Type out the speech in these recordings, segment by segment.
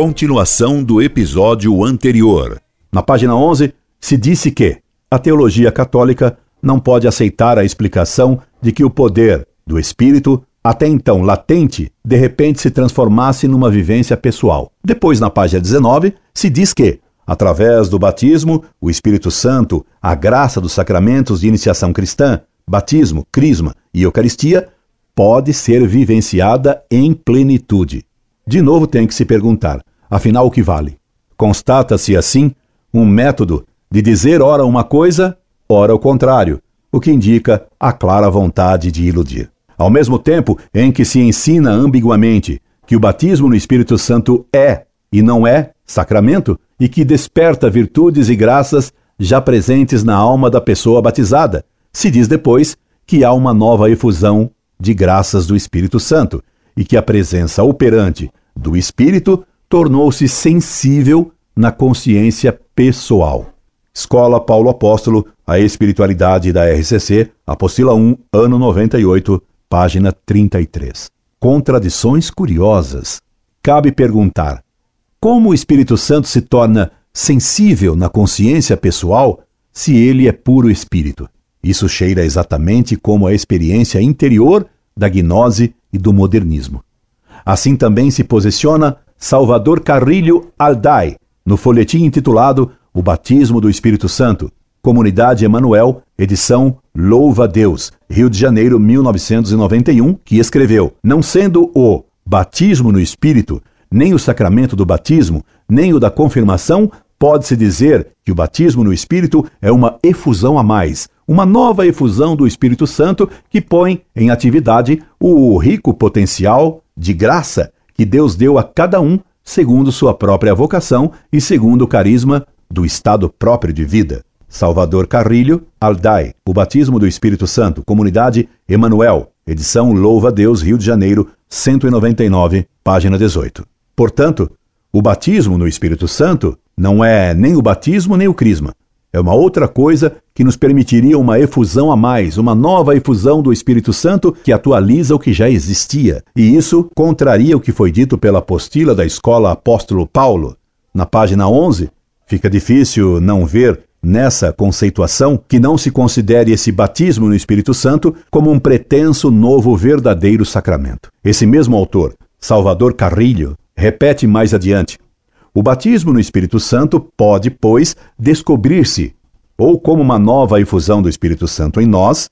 Continuação do episódio anterior. Na página 11, se disse que a teologia católica não pode aceitar a explicação de que o poder do Espírito, até então latente, de repente se transformasse numa vivência pessoal. Depois, na página 19, se diz que, através do batismo, o Espírito Santo, a graça dos sacramentos de iniciação cristã, batismo, crisma e Eucaristia, pode ser vivenciada em plenitude. De novo tem que se perguntar: afinal, o que vale? Constata-se assim um método de dizer ora uma coisa, ora o contrário, o que indica a clara vontade de iludir. Ao mesmo tempo em que se ensina ambiguamente que o batismo no Espírito Santo é e não é sacramento e que desperta virtudes e graças já presentes na alma da pessoa batizada, se diz depois que há uma nova efusão de graças do Espírito Santo e que a presença operante do Espírito tornou-se sensível na consciência pessoal. Escola Paulo Apóstolo, a Espiritualidade da RCC, Apostila 1, ano 98, página 33. Contradições curiosas. Cabe perguntar: como o Espírito Santo se torna sensível na consciência pessoal se ele é puro espírito? Isso cheira exatamente como a experiência interior da gnose e do modernismo. Assim também se posiciona Salvador Carrilho Alday no folhetim intitulado O Batismo do Espírito Santo, Comunidade Emanuel, edição Louva a Deus, Rio de Janeiro, 1991, que escreveu: Não sendo o batismo no Espírito, nem o sacramento do batismo, nem o da confirmação, pode-se dizer que o batismo no Espírito é uma efusão a mais, uma nova efusão do Espírito Santo que põe em atividade o rico potencial de graça que Deus deu a cada um segundo sua própria vocação e segundo o carisma do estado próprio de vida. Salvador Carrilho, Aldai, O Batismo do Espírito Santo, Comunidade Emanuel, edição Louva a Deus, Rio de Janeiro, 199, página 18. Portanto, o batismo no Espírito Santo não é nem o batismo nem o crisma, é uma outra coisa que nos permitiria uma efusão a mais, uma nova efusão do Espírito Santo que atualiza o que já existia. E isso contraria o que foi dito pela apostila da escola Apóstolo Paulo. Na página 11, fica difícil não ver nessa conceituação que não se considere esse batismo no Espírito Santo como um pretenso novo verdadeiro sacramento. Esse mesmo autor, Salvador Carrilho, repete mais adiante: o batismo no Espírito Santo pode, pois, descobrir-se ou como uma nova efusão do Espírito Santo em nós,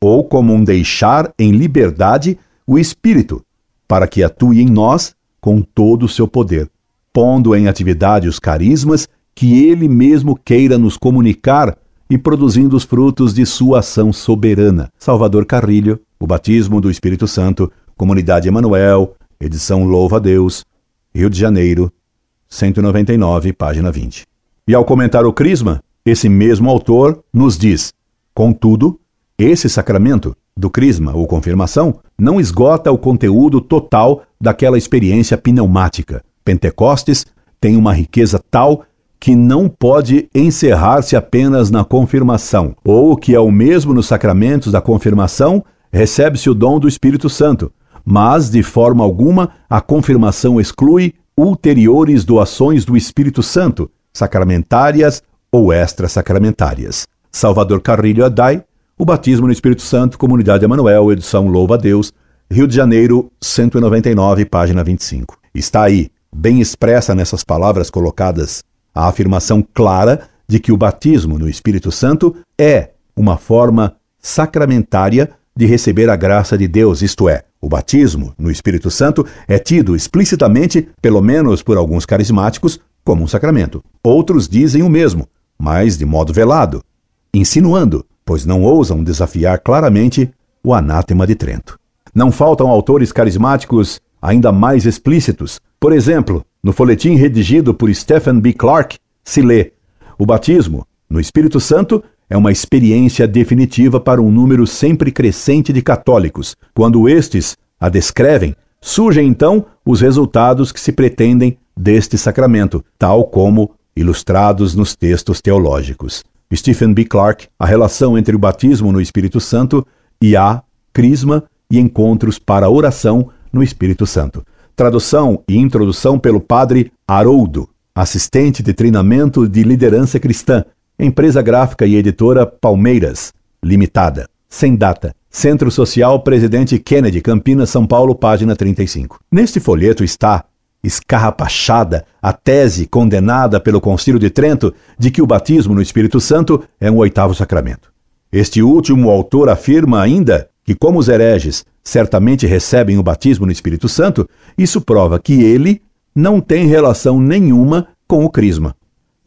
ou como um deixar em liberdade o Espírito, para que atue em nós com todo o seu poder, pondo em atividade os carismas que ele mesmo queira nos comunicar e produzindo os frutos de sua ação soberana. Salvador Carrilho, O Batismo do Espírito Santo, Comunidade Emanuel, edição Louva a Deus, Rio de Janeiro, 199, página 20. E ao comentar o Crisma, esse mesmo autor nos diz: contudo, esse sacramento do Crisma ou confirmação não esgota o conteúdo total daquela experiência pneumática. Pentecostes tem uma riqueza tal que não pode encerrar-se apenas na confirmação, ou que é o mesmo nos sacramentos da confirmação, recebe-se o dom do Espírito Santo, mas de forma alguma a confirmação exclui ulteriores doações do Espírito Santo, sacramentárias ou extrasacramentárias. Salvador Carrilho Adai, O Batismo no Espírito Santo, Comunidade Emanuel, edição Louva a Deus, Rio de Janeiro, 199, página 25. Está aí, bem expressa nessas palavras colocadas, a afirmação clara de que o batismo no Espírito Santo é uma forma sacramentária de receber a graça de Deus, isto é, o batismo no Espírito Santo é tido explicitamente, pelo menos por alguns carismáticos, como um sacramento. Outros dizem o mesmo, mas de modo velado, insinuando, pois não ousam desafiar claramente o anátema de Trento. Não faltam autores carismáticos ainda mais explícitos. Por exemplo, no folhetim redigido por Stephen B. Clark, se lê: O batismo no Espírito Santo é uma experiência definitiva para um número sempre crescente de católicos. Quando estes a descrevem, surgem então os resultados que se pretendem deste sacramento, tal como ilustrados nos textos teológicos. Stephen B. Clark, a relação entre o batismo no Espírito Santo e a crisma e encontros para oração no Espírito Santo. Tradução e introdução pelo padre Haroldo, assistente de treinamento de liderança cristã, empresa gráfica e editora Palmeiras, limitada, sem data. Centro Social Presidente Kennedy, Campinas, São Paulo, página 35. Neste folheto está escarrapachada a tese condenada pelo Concílio de Trento de que o batismo no Espírito Santo é um oitavo sacramento. Este último autor afirma ainda que, como os hereges certamente recebem o batismo no Espírito Santo, isso prova que ele não tem relação nenhuma com o crisma.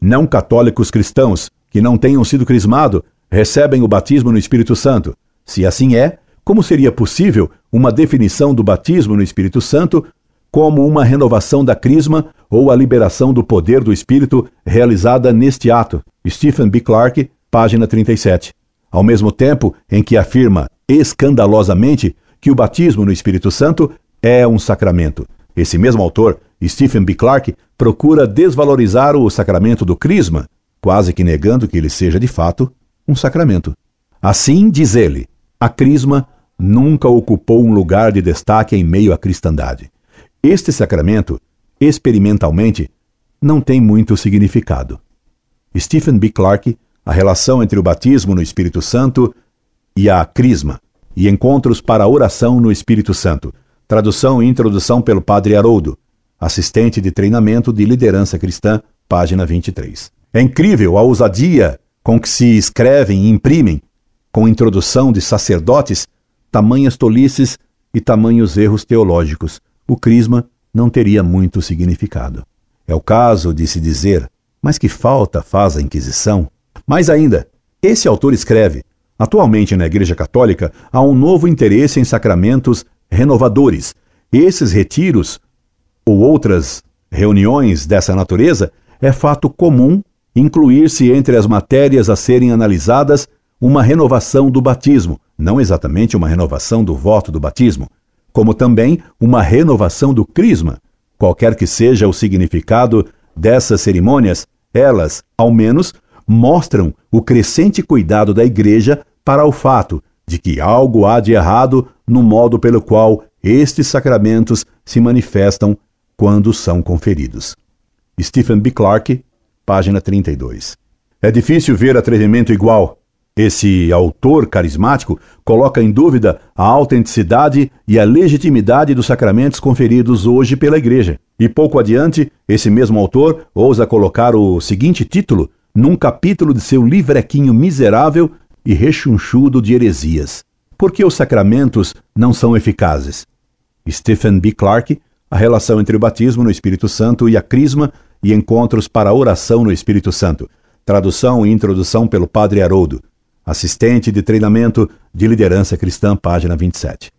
Não católicos cristãos que não tenham sido crismados recebem o batismo no Espírito Santo. Se assim é, como seria possível uma definição do batismo no Espírito Santo como uma renovação da crisma ou a liberação do poder do Espírito realizada neste ato? Stephen B. Clark, página 37. Ao mesmo tempo em que afirma escandalosamente que o batismo no Espírito Santo é um sacramento. Esse mesmo autor, Stephen B. Clark, procura desvalorizar o sacramento do crisma, quase que negando que ele seja de fato um sacramento. Assim, diz ele, a crisma nunca ocupou um lugar de destaque em meio à cristandade. Este sacramento, experimentalmente, não tem muito significado. Stephen B. Clark, A relação entre o batismo no Espírito Santo e a crisma, e Encontros para a Oração no Espírito Santo. Tradução e introdução pelo Padre Haroldo, assistente de treinamento de liderança cristã, página 23. É incrível a ousadia com que se escrevem e imprimem com introdução de sacerdotes, tamanhas tolices e tamanhos erros teológicos. O crisma não teria muito significado. É o caso de se dizer, mas que falta faz a Inquisição? Mais ainda, esse autor escreve: atualmente na Igreja Católica há um novo interesse em sacramentos renovadores. Esses retiros ou outras reuniões dessa natureza é fato comum incluir-se entre as matérias a serem analisadas uma renovação do batismo, não exatamente uma renovação do voto do batismo, como também uma renovação do crisma. Qualquer que seja o significado dessas cerimônias, elas, ao menos, mostram o crescente cuidado da Igreja para o fato de que algo há de errado no modo pelo qual estes sacramentos se manifestam quando são conferidos. Stephen B. Clarke, página 32. É difícil ver atrevimento igual esse autor carismático coloca em dúvida a autenticidade e a legitimidade dos sacramentos conferidos hoje pela Igreja. E pouco adiante, esse mesmo autor ousa colocar o seguinte título num capítulo de seu livrequinho miserável e rechonchudo de heresias: Por que os sacramentos não são eficazes? Stephen B. Clark, A relação entre o batismo no Espírito Santo e a crisma e encontros para oração no Espírito Santo. Tradução e introdução pelo Padre Haroldo. Assistente de treinamento de liderança cristã, página 27.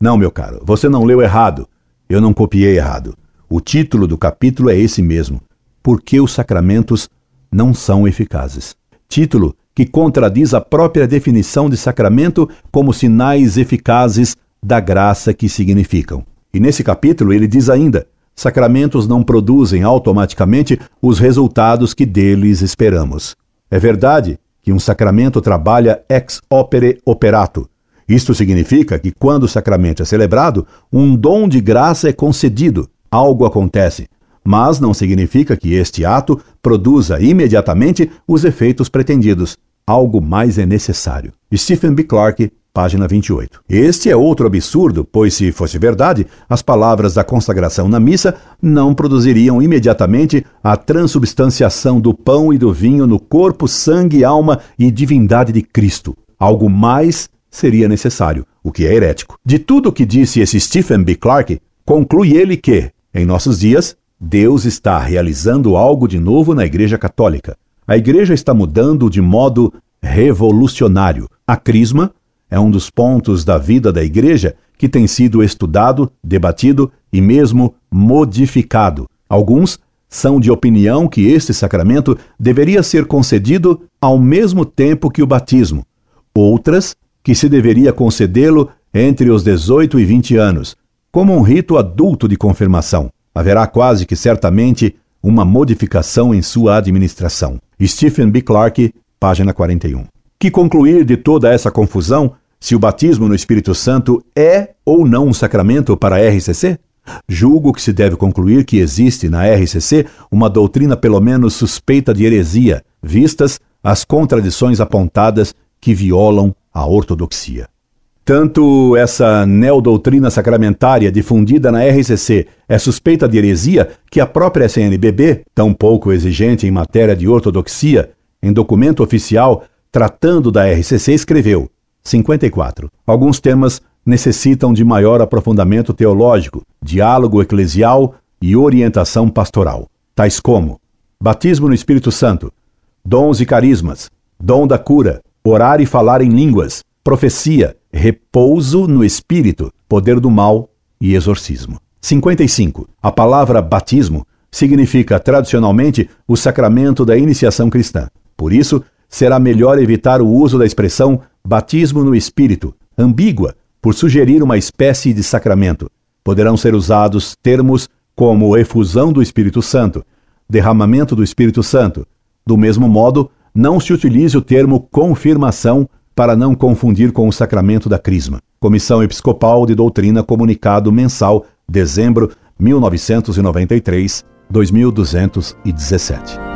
Não, meu caro, você não leu errado. Eu não copiei errado. O título do capítulo é esse mesmo: Por que os sacramentos não são eficazes? Título que contradiz a própria definição de sacramento como sinais eficazes da graça que significam. E nesse capítulo ele diz ainda: sacramentos não produzem automaticamente os resultados que deles esperamos. É verdade que um sacramento trabalha ex opere operato. Isto significa que quando o sacramento é celebrado, um dom de graça é concedido, algo acontece, mas não significa que este ato produza imediatamente os efeitos pretendidos. Algo mais é necessário. Stephen B. Clarke, página 28. Este é outro absurdo, pois, se fosse verdade, as palavras da consagração na missa não produziriam imediatamente a transubstanciação do pão e do vinho no corpo, sangue, alma e divindade de Cristo. Algo mais seria necessário, o que é herético. De tudo o que disse esse Stephen B. Clark, conclui ele que, em nossos dias, Deus está realizando algo de novo na Igreja Católica. A Igreja está mudando de modo revolucionário. A crisma é um dos pontos da vida da Igreja que tem sido estudado, debatido e mesmo modificado. Alguns são de opinião que este sacramento deveria ser concedido ao mesmo tempo que o batismo. Outras, que se deveria concedê-lo entre os 18 e 20 anos, como um rito adulto de confirmação. Haverá quase que certamente uma modificação em sua administração. Stephen B. Clarke, página 41. Que concluir de toda essa confusão se o batismo no Espírito Santo é ou não um sacramento para a RCC? Julgo que se deve concluir que existe na RCC uma doutrina pelo menos suspeita de heresia, vistas as contradições apontadas que violam a ortodoxia. Tanto essa neodoutrina sacramentária difundida na RCC é suspeita de heresia que a própria CNBB, tão pouco exigente em matéria de ortodoxia, em documento oficial tratando da RCC, escreveu: 54. Alguns temas necessitam de maior aprofundamento teológico, diálogo eclesial e orientação pastoral, tais como batismo no Espírito Santo, dons e carismas, dom da cura, orar e falar em línguas, profecia, repouso no espírito, poder do mal e exorcismo. 55. A palavra batismo significa tradicionalmente o sacramento da iniciação cristã. Por isso, será melhor evitar o uso da expressão batismo no espírito, ambígua, por sugerir uma espécie de sacramento. Poderão ser usados termos como efusão do Espírito Santo, derramamento do Espírito Santo. Do mesmo modo, não se utilize o termo confirmação para não confundir com o sacramento da Crisma. Comissão Episcopal de Doutrina Comunicado Mensal, dezembro 1993, 2217.